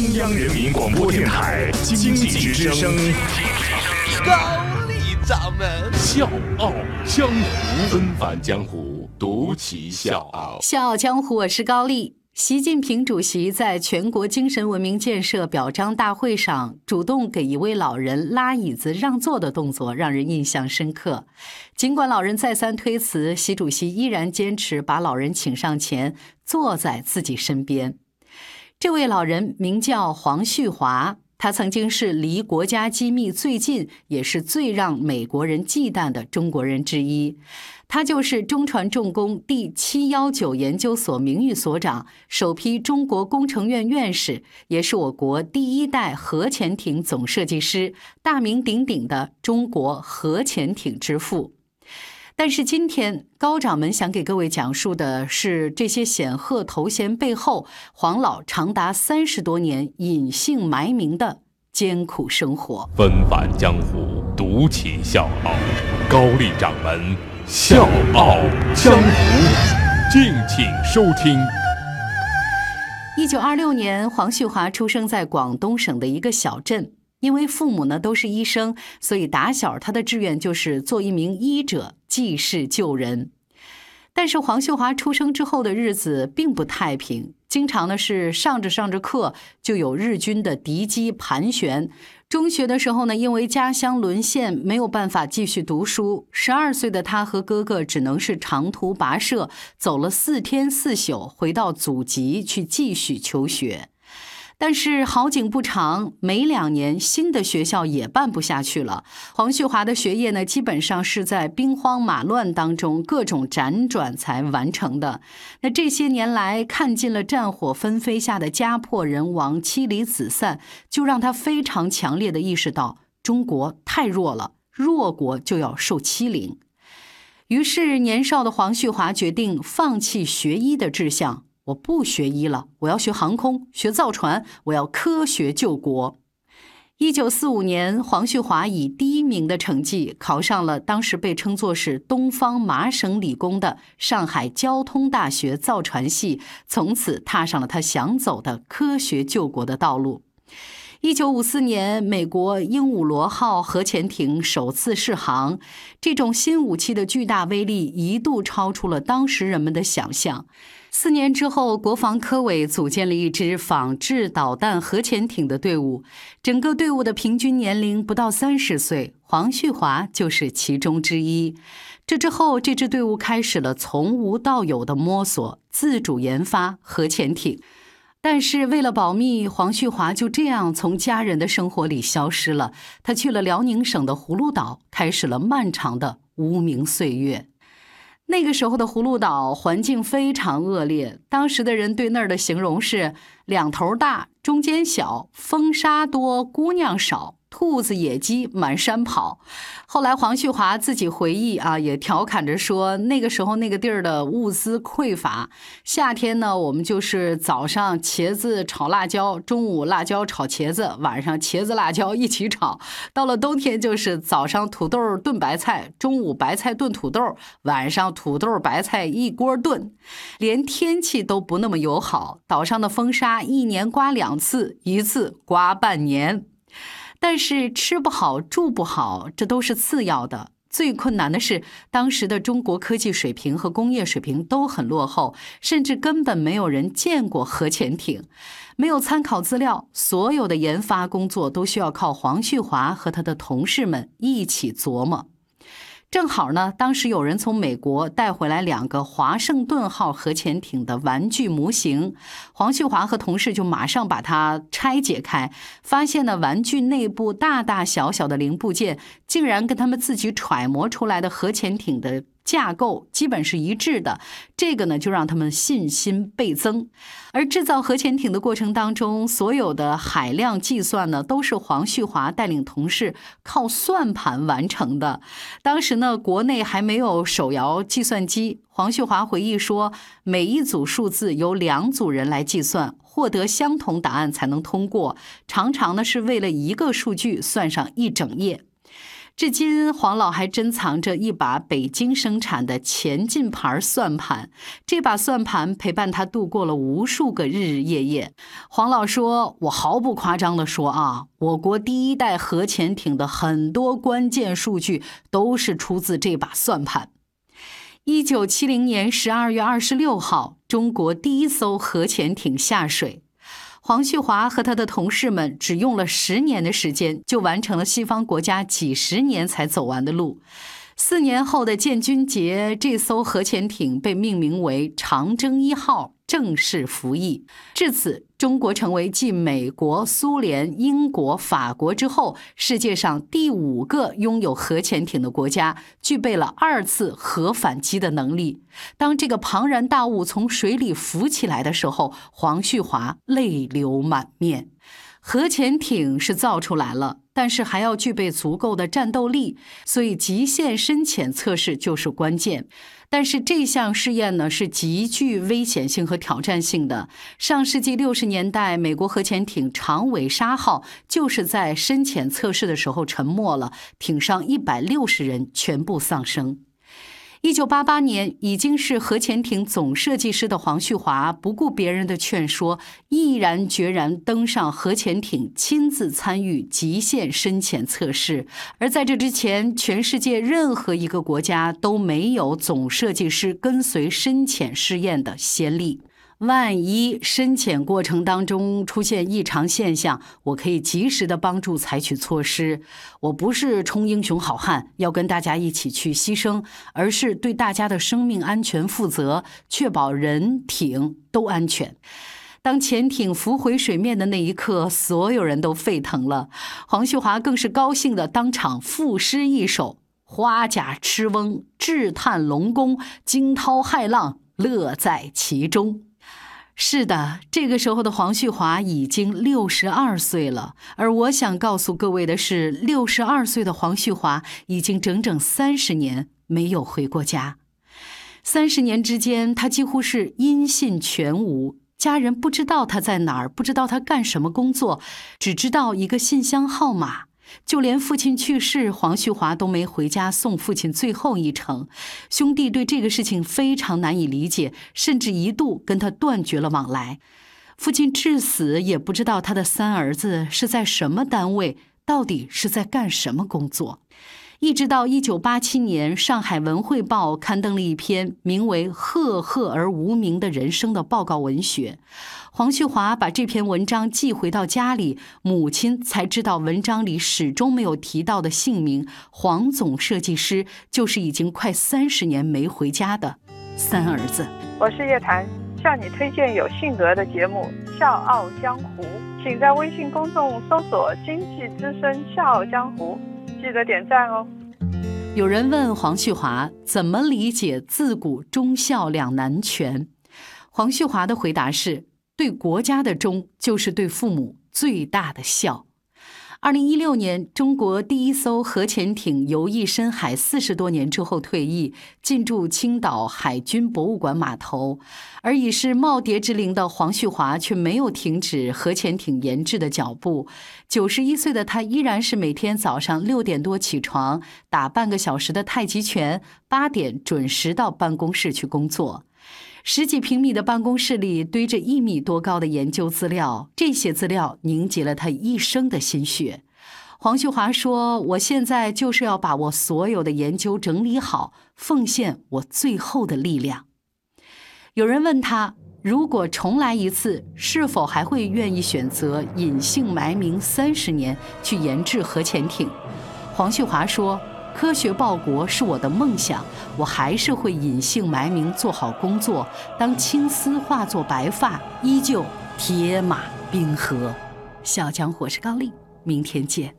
中央人民广播电台经济之声，高丽掌门笑傲江湖，恩返江湖，独骑笑傲。笑傲江湖，我是高丽。习近平主席在全国精神文明建设表彰大会上主动给一位老人拉椅子让座的动作，让人印象深刻。尽管老人再三推辞，习主席依然坚持把老人请上前，坐在自己身边。这位老人名叫黄旭华，他曾经是离国家机密最近，也是最让美国人忌惮的中国人之一。他就是中船重工第七幺九研究所名誉所长，首批中国工程院院士，也是我国第一代核潜艇总设计师，大名鼎鼎的中国核潜艇之父。但是今天高掌门想给各位讲述的是这些显赫头衔背后，黄老长达三十多年隐姓埋名的艰苦生活。纷繁江湖，独起笑傲。高丽掌门笑傲江湖，敬请收听。一九二六年，黄旭华出生在广东省的一个小镇。因为父母呢都是医生，所以打小他的志愿就是做一名医者，济世救人。但是黄秀华出生之后的日子并不太平，经常呢是上着上着课就有日军的敌机盘旋。中学的时候呢，因为家乡沦陷，没有办法继续读书。十二岁的他和哥哥只能是长途跋涉，走了四天四宿，回到祖籍去继续求学。但是好景不长，没两年，新的学校也办不下去了。黄旭华的学业呢，基本上是在兵荒马乱当中各种辗转才完成的。那这些年来看尽了战火纷飞下的家破人亡、妻离子散，就让他非常强烈的意识到中国太弱了，弱国就要受欺凌。于是，年少的黄旭华决定放弃学医的志向。我不学医了，我要学航空，学造船，我要科学救国。一九四五年，黄旭华以第一名的成绩考上了当时被称作是东方麻省理工的上海交通大学造船系，从此踏上了他想走的科学救国的道路。一九五四年，美国鹦鹉螺号核潜艇首次试航，这种新武器的巨大威力一度超出了当时人们的想象。四年之后，国防科委组建了一支仿制导弹核潜艇的队伍，整个队伍的平均年龄不到三十岁，黄旭华就是其中之一。这之后，这支队伍开始了从无到有的摸索，自主研发核潜艇。但是为了保密，黄旭华就这样从家人的生活里消失了。他去了辽宁省的葫芦岛，开始了漫长的无名岁月。那个时候的葫芦岛环境非常恶劣，当时的人对那儿的形容是两头大，中间小，风沙多，姑娘少。兔子、野鸡满山跑。后来黄旭华自己回忆啊，也调侃着说，那个时候那个地儿的物资匮乏。夏天呢，我们就是早上茄子炒辣椒，中午辣椒炒茄子，晚上茄子辣椒一起炒。到了冬天，就是早上土豆炖白菜，中午白菜炖土豆，晚上土豆白菜一锅炖。连天气都不那么友好，岛上的风沙一年刮两次，一次刮半年。但是吃不好住不好，这都是次要的。最困难的是，当时的中国科技水平和工业水平都很落后，甚至根本没有人见过核潜艇，没有参考资料，所有的研发工作都需要靠黄旭华和他的同事们一起琢磨。正好呢，当时有人从美国带回来两个华盛顿号核潜艇的玩具模型，黄旭华和同事就马上把它拆解开，发现呢，玩具内部大大小小的零部件竟然跟他们自己揣摩出来的核潜艇的。架构基本是一致的，这个呢就让他们信心倍增。而制造核潜艇的过程当中，所有的海量计算呢，都是黄旭华带领同事靠算盘完成的。当时呢，国内还没有手摇计算机。黄旭华回忆说，每一组数字由两组人来计算，获得相同答案才能通过。常常呢，是为了一个数据算上一整夜。至今，黄老还珍藏着一把北京生产的前进牌算盘。这把算盘陪伴他度过了无数个日日夜夜。黄老说：“我毫不夸张地说啊，我国第一代核潜艇的很多关键数据都是出自这把算盘。”一九七零年十二月二十六号，中国第一艘核潜艇下水。黄旭华和他的同事们只用了十年的时间，就完成了西方国家几十年才走完的路。四年后的建军节，这艘核潜艇被命名为“长征一号”。正式服役，至此，中国成为继美国、苏联、英国、法国之后，世界上第五个拥有核潜艇的国家，具备了二次核反击的能力。当这个庞然大物从水里浮起来的时候，黄旭华泪流满面。核潜艇是造出来了，但是还要具备足够的战斗力，所以极限深潜测试就是关键。但是这项试验呢是极具危险性和挑战性的。上世纪六十年代，美国核潜艇长尾鲨号就是在深潜测试的时候沉没了，艇上一百六十人全部丧生。一九八八年，已经是核潜艇总设计师的黄旭华，不顾别人的劝说，毅然决然登上核潜艇，亲自参与极限深潜测试。而在这之前，全世界任何一个国家都没有总设计师跟随深潜试验的先例。万一深潜过程当中出现异常现象，我可以及时的帮助采取措施。我不是冲英雄好汉，要跟大家一起去牺牲，而是对大家的生命安全负责，确保人艇都安全。当潜艇浮回水面的那一刻，所有人都沸腾了。黄旭华更是高兴的当场赋诗一首：“花甲赤翁，志探龙宫，惊涛骇浪，乐在其中。”是的，这个时候的黄旭华已经六十二岁了。而我想告诉各位的是，六十二岁的黄旭华已经整整三十年没有回过家。三十年之间，他几乎是音信全无，家人不知道他在哪儿，不知道他干什么工作，只知道一个信箱号码。就连父亲去世，黄旭华都没回家送父亲最后一程。兄弟对这个事情非常难以理解，甚至一度跟他断绝了往来。父亲至死也不知道他的三儿子是在什么单位，到底是在干什么工作。一直到一九八七年，上海文汇报刊登了一篇名为《赫赫而无名的人生》的报告文学。黄旭华把这篇文章寄回到家里，母亲才知道文章里始终没有提到的姓名——黄总设计师，就是已经快三十年没回家的三儿子。我是叶檀，向你推荐有性格的节目《笑傲江湖》，请在微信公众搜索“经济之声笑傲江湖”。记得点赞哦。有人问黄旭华怎么理解“自古忠孝两难全”，黄旭华的回答是：对国家的忠，就是对父母最大的孝。二零一六年，中国第一艘核潜艇游弋深海四十多年之后退役，进驻青岛海军博物馆码头。而已是耄耋之龄的黄旭华却没有停止核潜艇研制的脚步。九十一岁的他依然是每天早上六点多起床，打半个小时的太极拳，八点准时到办公室去工作。十几平米的办公室里堆着一米多高的研究资料，这些资料凝结了他一生的心血。黄旭华说：“我现在就是要把我所有的研究整理好，奉献我最后的力量。”有人问他：“如果重来一次，是否还会愿意选择隐姓埋名三十年去研制核潜艇？”黄旭华说。科学报国是我的梦想，我还是会隐姓埋名做好工作。当青丝化作白发，依旧铁马冰河。小江，我是高丽，明天见。